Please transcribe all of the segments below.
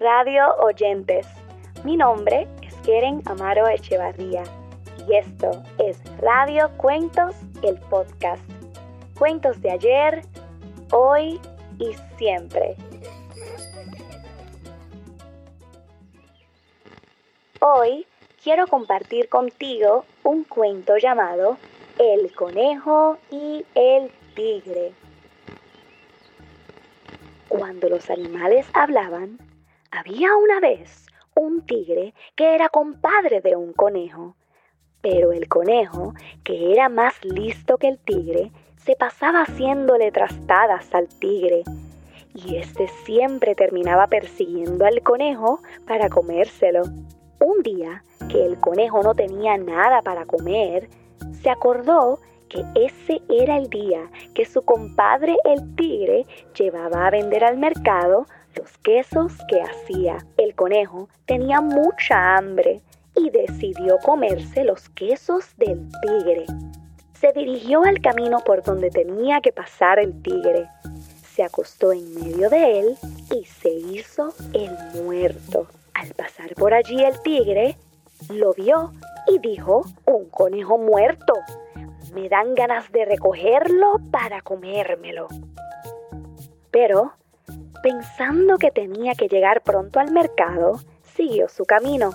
Radio oyentes. Mi nombre es Keren Amaro Echevarría y esto es Radio Cuentos, el podcast. Cuentos de ayer, hoy y siempre. Hoy quiero compartir contigo un cuento llamado El conejo y el tigre. Cuando los animales hablaban, había una vez un tigre que era compadre de un conejo. Pero el conejo, que era más listo que el tigre, se pasaba haciéndole trastadas al tigre. Y éste siempre terminaba persiguiendo al conejo para comérselo. Un día que el conejo no tenía nada para comer, se acordó que ese era el día que su compadre el tigre llevaba a vender al mercado los quesos que hacía. El conejo tenía mucha hambre y decidió comerse los quesos del tigre. Se dirigió al camino por donde tenía que pasar el tigre. Se acostó en medio de él y se hizo el muerto. Al pasar por allí el tigre, lo vio y dijo, un conejo muerto me dan ganas de recogerlo para comérmelo. Pero, pensando que tenía que llegar pronto al mercado, siguió su camino.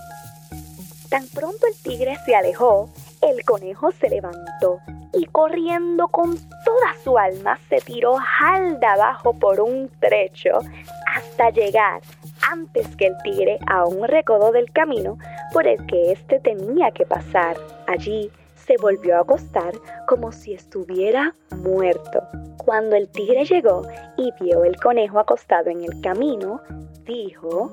Tan pronto el tigre se alejó, el conejo se levantó y corriendo con toda su alma se tiró jalda abajo por un trecho hasta llegar antes que el tigre a un recodo del camino por el que éste tenía que pasar. Allí se volvió a acostar como si estuviera muerto. Cuando el tigre llegó y vio el conejo acostado en el camino, dijo,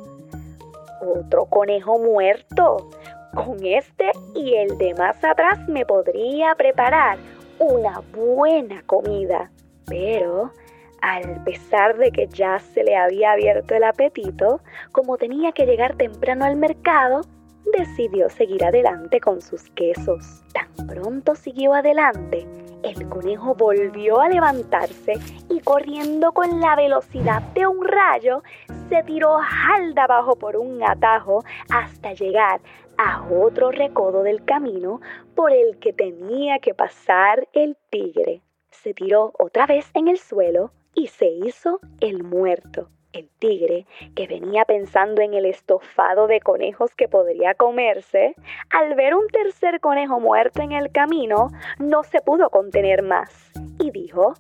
otro conejo muerto. Con este y el de más atrás me podría preparar una buena comida. Pero, al pesar de que ya se le había abierto el apetito, como tenía que llegar temprano al mercado, decidió seguir adelante con sus quesos. Tan pronto siguió adelante, el conejo volvió a levantarse y corriendo con la velocidad de un rayo, se tiró jalda abajo por un atajo hasta llegar a otro recodo del camino por el que tenía que pasar el tigre. Se tiró otra vez en el suelo y se hizo el muerto. El tigre, que venía pensando en el estofado de conejos que podría comerse, al ver un tercer conejo muerto en el camino, no se pudo contener más y dijo,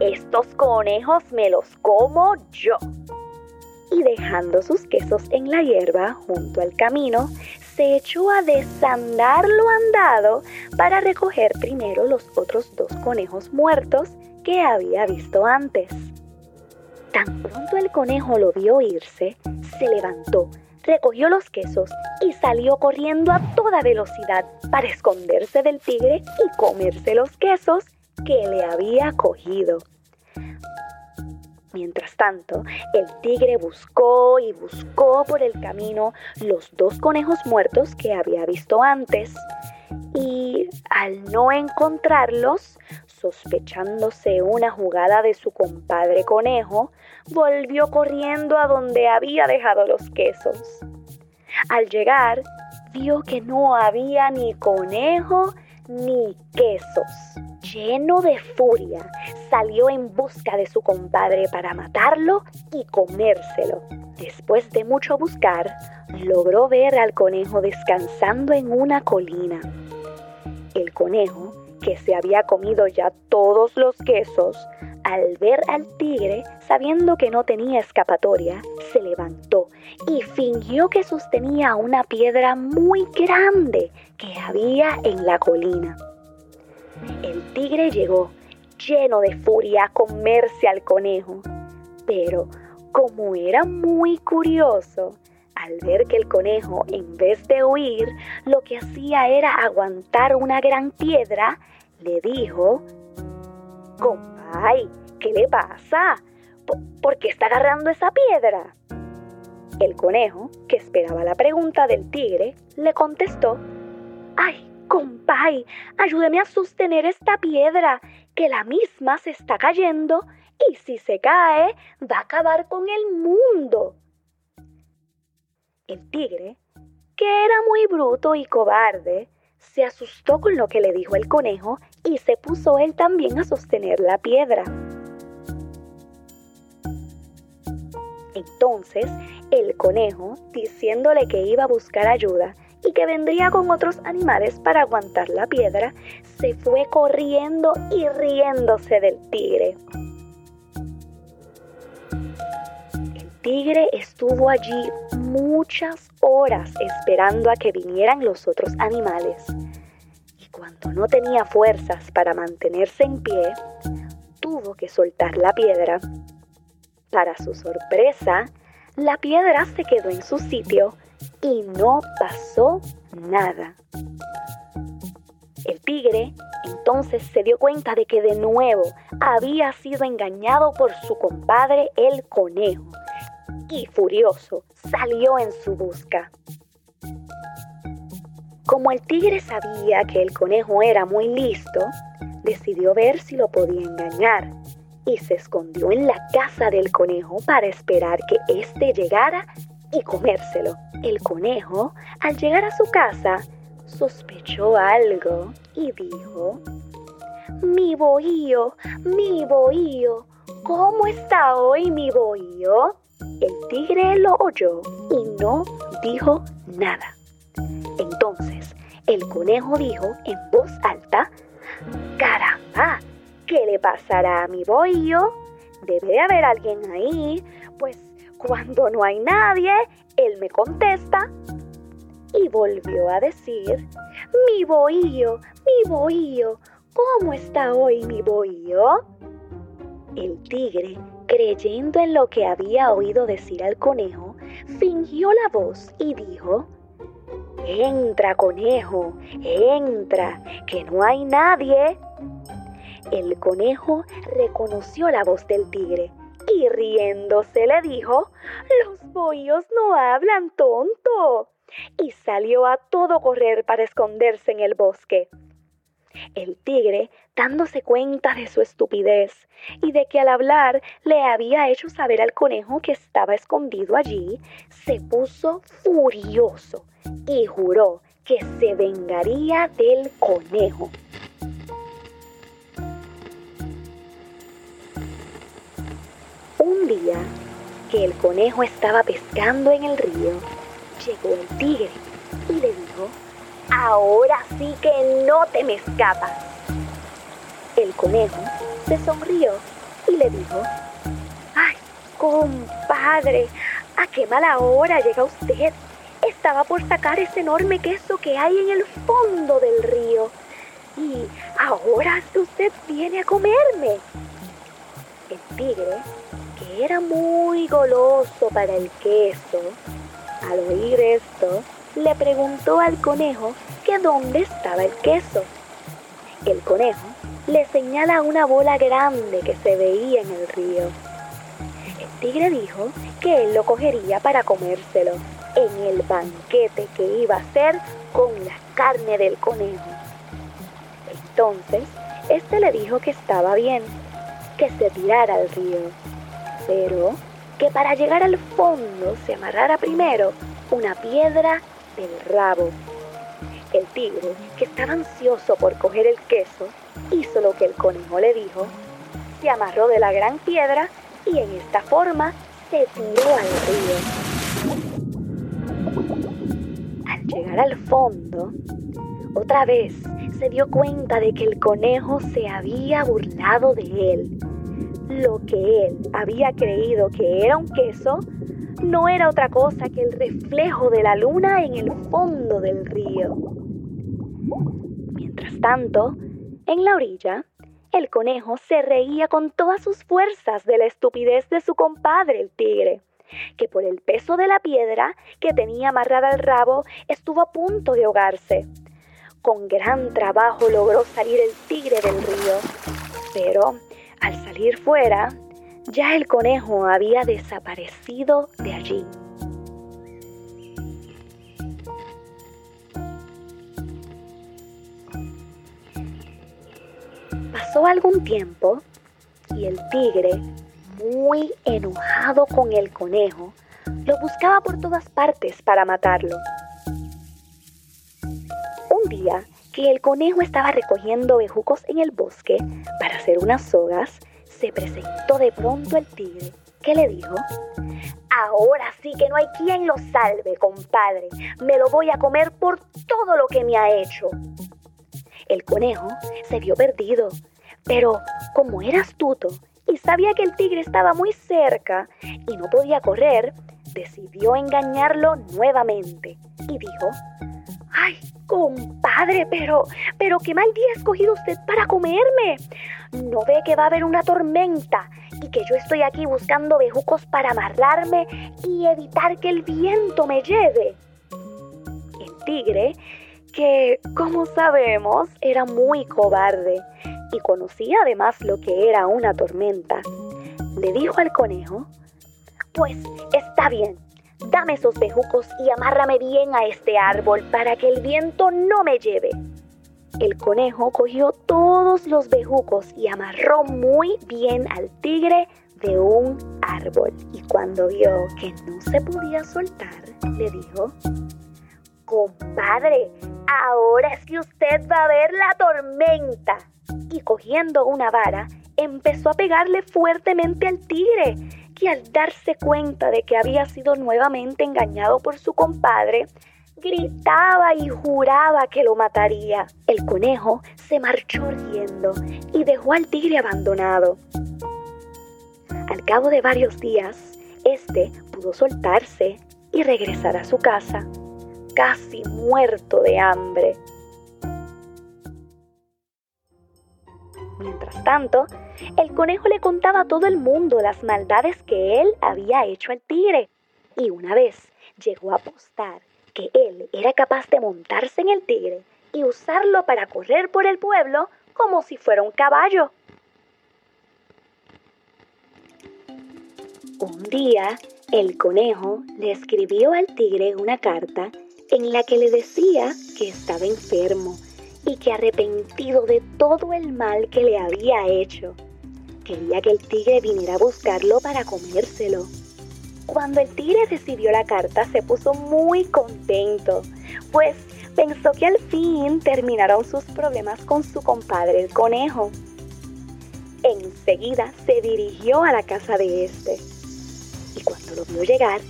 estos conejos me los como yo. Y dejando sus quesos en la hierba junto al camino, se echó a desandar lo andado para recoger primero los otros dos conejos muertos que había visto antes. Tan pronto el conejo lo vio irse, se levantó, recogió los quesos y salió corriendo a toda velocidad para esconderse del tigre y comerse los quesos que le había cogido. Mientras tanto, el tigre buscó y buscó por el camino los dos conejos muertos que había visto antes y al no encontrarlos, sospechándose una jugada de su compadre conejo, volvió corriendo a donde había dejado los quesos. Al llegar, vio que no había ni conejo ni quesos. Lleno de furia, salió en busca de su compadre para matarlo y comérselo. Después de mucho buscar, logró ver al conejo descansando en una colina. El conejo que se había comido ya todos los quesos, al ver al tigre, sabiendo que no tenía escapatoria, se levantó y fingió que sostenía una piedra muy grande que había en la colina. El tigre llegó, lleno de furia, a comerse al conejo, pero como era muy curioso, al ver que el conejo, en vez de huir, lo que hacía era aguantar una gran piedra, le dijo, Compay, ¿qué le pasa? ¿Por qué está agarrando esa piedra? El conejo, que esperaba la pregunta del tigre, le contestó, ¡Ay, compay! Ayúdeme a sostener esta piedra, que la misma se está cayendo y si se cae va a acabar con el mundo. El tigre, que era muy bruto y cobarde, se asustó con lo que le dijo el conejo y se puso él también a sostener la piedra. Entonces el conejo, diciéndole que iba a buscar ayuda y que vendría con otros animales para aguantar la piedra, se fue corriendo y riéndose del tigre. Tigre estuvo allí muchas horas esperando a que vinieran los otros animales. Y cuando no tenía fuerzas para mantenerse en pie, tuvo que soltar la piedra. Para su sorpresa, la piedra se quedó en su sitio y no pasó nada. El tigre entonces se dio cuenta de que de nuevo había sido engañado por su compadre el conejo y furioso salió en su busca. Como el tigre sabía que el conejo era muy listo, decidió ver si lo podía engañar y se escondió en la casa del conejo para esperar que éste llegara y comérselo. El conejo, al llegar a su casa, sospechó algo y dijo, Mi bohío, mi bohío, ¿cómo está hoy mi bohío? El tigre lo oyó y no dijo nada. Entonces el conejo dijo en voz alta, ¡Caramba! ¿Qué le pasará a mi bohío? Debe de haber alguien ahí, pues cuando no hay nadie, él me contesta. Y volvió a decir, mi bohío, mi bohío, ¿cómo está hoy mi bohío? El tigre, creyendo en lo que había oído decir al conejo, fingió la voz y dijo, Entra, conejo, entra, que no hay nadie. El conejo reconoció la voz del tigre y riéndose le dijo, Los bohíos no hablan tonto. Y salió a todo correr para esconderse en el bosque. El tigre, dándose cuenta de su estupidez y de que al hablar le había hecho saber al conejo que estaba escondido allí, se puso furioso y juró que se vengaría del conejo. Un día que el conejo estaba pescando en el río, llegó el tigre y le dijo, ahora sí que no te me escapas. El conejo se sonrió y le dijo, ay, compadre, ¿a qué mala hora llega usted? Estaba por sacar ese enorme queso que hay en el fondo del río. Y ahora usted viene a comerme. El tigre era muy goloso para el queso, al oír esto, le preguntó al conejo que dónde estaba el queso. El conejo le señala una bola grande que se veía en el río. El tigre dijo que él lo cogería para comérselo en el banquete que iba a hacer con la carne del conejo. Entonces, este le dijo que estaba bien, que se tirara al río pero que para llegar al fondo se amarrara primero una piedra del rabo. El tigre, que estaba ansioso por coger el queso, hizo lo que el conejo le dijo, se amarró de la gran piedra y en esta forma se tiró al río. Al llegar al fondo, otra vez se dio cuenta de que el conejo se había burlado de él lo que él había creído que era un queso no era otra cosa que el reflejo de la luna en el fondo del río. Tanto, en la orilla, el conejo se reía con todas sus fuerzas de la estupidez de su compadre el tigre, que por el peso de la piedra que tenía amarrada al rabo estuvo a punto de ahogarse. Con gran trabajo logró salir el tigre del río, pero al salir fuera, ya el conejo había desaparecido de allí. Pasó algún tiempo y el tigre, muy enojado con el conejo, lo buscaba por todas partes para matarlo. Un día que el conejo estaba recogiendo bejucos en el bosque para hacer unas sogas, se presentó de pronto el tigre, que le dijo, Ahora sí que no hay quien lo salve, compadre. Me lo voy a comer por todo lo que me ha hecho. El conejo se vio perdido, pero como era astuto y sabía que el tigre estaba muy cerca y no podía correr, decidió engañarlo nuevamente y dijo, ¡Ay, compadre, pero, pero qué mal día ha escogido usted para comerme! ¿No ve que va a haber una tormenta y que yo estoy aquí buscando bejucos para amarrarme y evitar que el viento me lleve? El tigre, que como sabemos era muy cobarde y conocía además lo que era una tormenta, le dijo al conejo, pues está bien, dame esos bejucos y amárrame bien a este árbol para que el viento no me lleve. El conejo cogió todos los bejucos y amarró muy bien al tigre de un árbol. Y cuando vio que no se podía soltar, le dijo, Compadre, ahora es que usted va a ver la tormenta. Y cogiendo una vara, empezó a pegarle fuertemente al tigre, que al darse cuenta de que había sido nuevamente engañado por su compadre, gritaba y juraba que lo mataría. El conejo se marchó riendo y dejó al tigre abandonado. Al cabo de varios días, este pudo soltarse y regresar a su casa, casi muerto de hambre. Mientras tanto, el conejo le contaba a todo el mundo las maldades que él había hecho al tigre. Y una vez llegó a apostar que él era capaz de montarse en el tigre y usarlo para correr por el pueblo como si fuera un caballo. Un día, el conejo le escribió al tigre una carta en la que le decía que estaba enfermo y que arrepentido de todo el mal que le había hecho, quería que el tigre viniera a buscarlo para comérselo. Cuando el tigre recibió la carta se puso muy contento, pues pensó que al fin terminaron sus problemas con su compadre el conejo. Enseguida se dirigió a la casa de este y cuando lo vio llegar,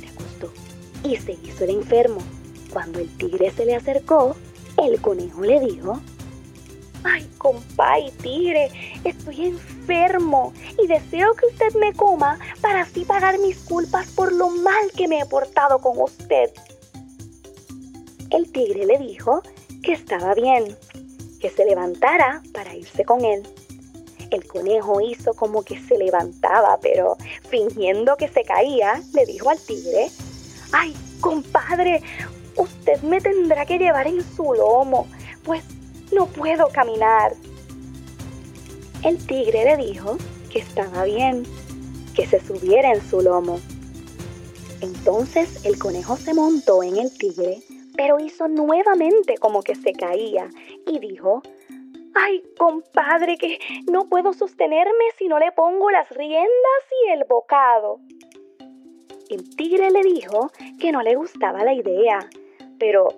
se acostó y se hizo el enfermo. Cuando el tigre se le acercó, el conejo le dijo, Ay, compay, tigre, estoy enfermo y deseo que usted me coma para así pagar mis culpas por lo mal que me he portado con usted. El tigre le dijo que estaba bien, que se levantara para irse con él. El conejo hizo como que se levantaba, pero fingiendo que se caía, le dijo al tigre, ¡Ay, compadre! Usted me tendrá que llevar en su lomo, pues no puedo caminar. El tigre le dijo que estaba bien, que se subiera en su lomo. Entonces el conejo se montó en el tigre, pero hizo nuevamente como que se caía y dijo, Ay, compadre, que no puedo sostenerme si no le pongo las riendas y el bocado. El tigre le dijo que no le gustaba la idea, pero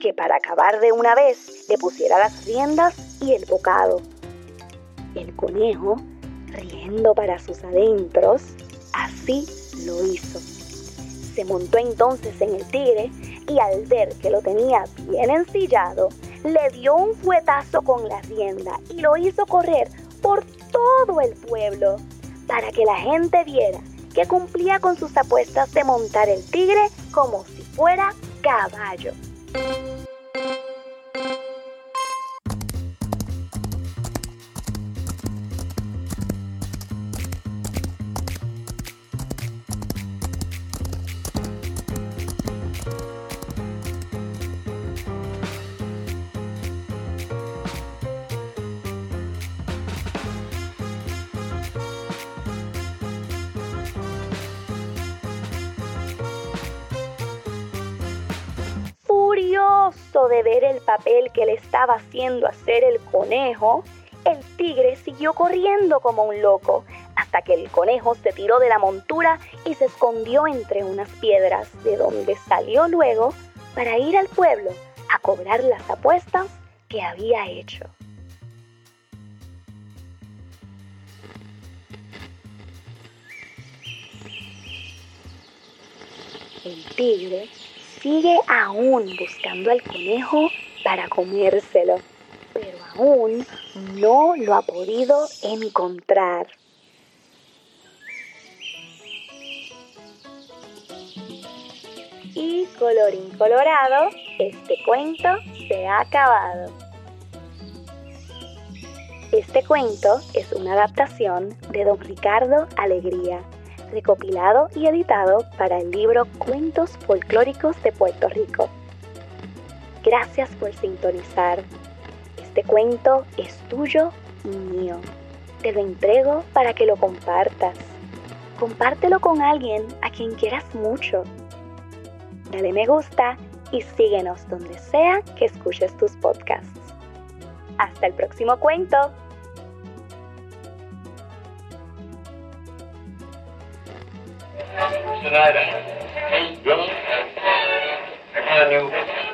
que para acabar de una vez le pusiera las riendas y el bocado. El conejo, riendo para sus adentros, así lo hizo. Se montó entonces en el tigre y al ver que lo tenía bien ensillado, le dio un fuetazo con la rienda y lo hizo correr por todo el pueblo para que la gente viera que cumplía con sus apuestas de montar el tigre como si fuera caballo. De ver el papel que le estaba haciendo hacer el conejo, el tigre siguió corriendo como un loco hasta que el conejo se tiró de la montura y se escondió entre unas piedras, de donde salió luego para ir al pueblo a cobrar las apuestas que había hecho. El tigre sigue aún buscando al conejo para comérselo, pero aún no lo ha podido encontrar. Y colorín colorado, este cuento se ha acabado. Este cuento es una adaptación de don Ricardo Alegría recopilado y editado para el libro Cuentos Folclóricos de Puerto Rico. Gracias por sintonizar. Este cuento es tuyo y mío. Te lo entrego para que lo compartas. Compártelo con alguien a quien quieras mucho. Dale me gusta y síguenos donde sea que escuches tus podcasts. Hasta el próximo cuento. Tonight, I, I kind of knew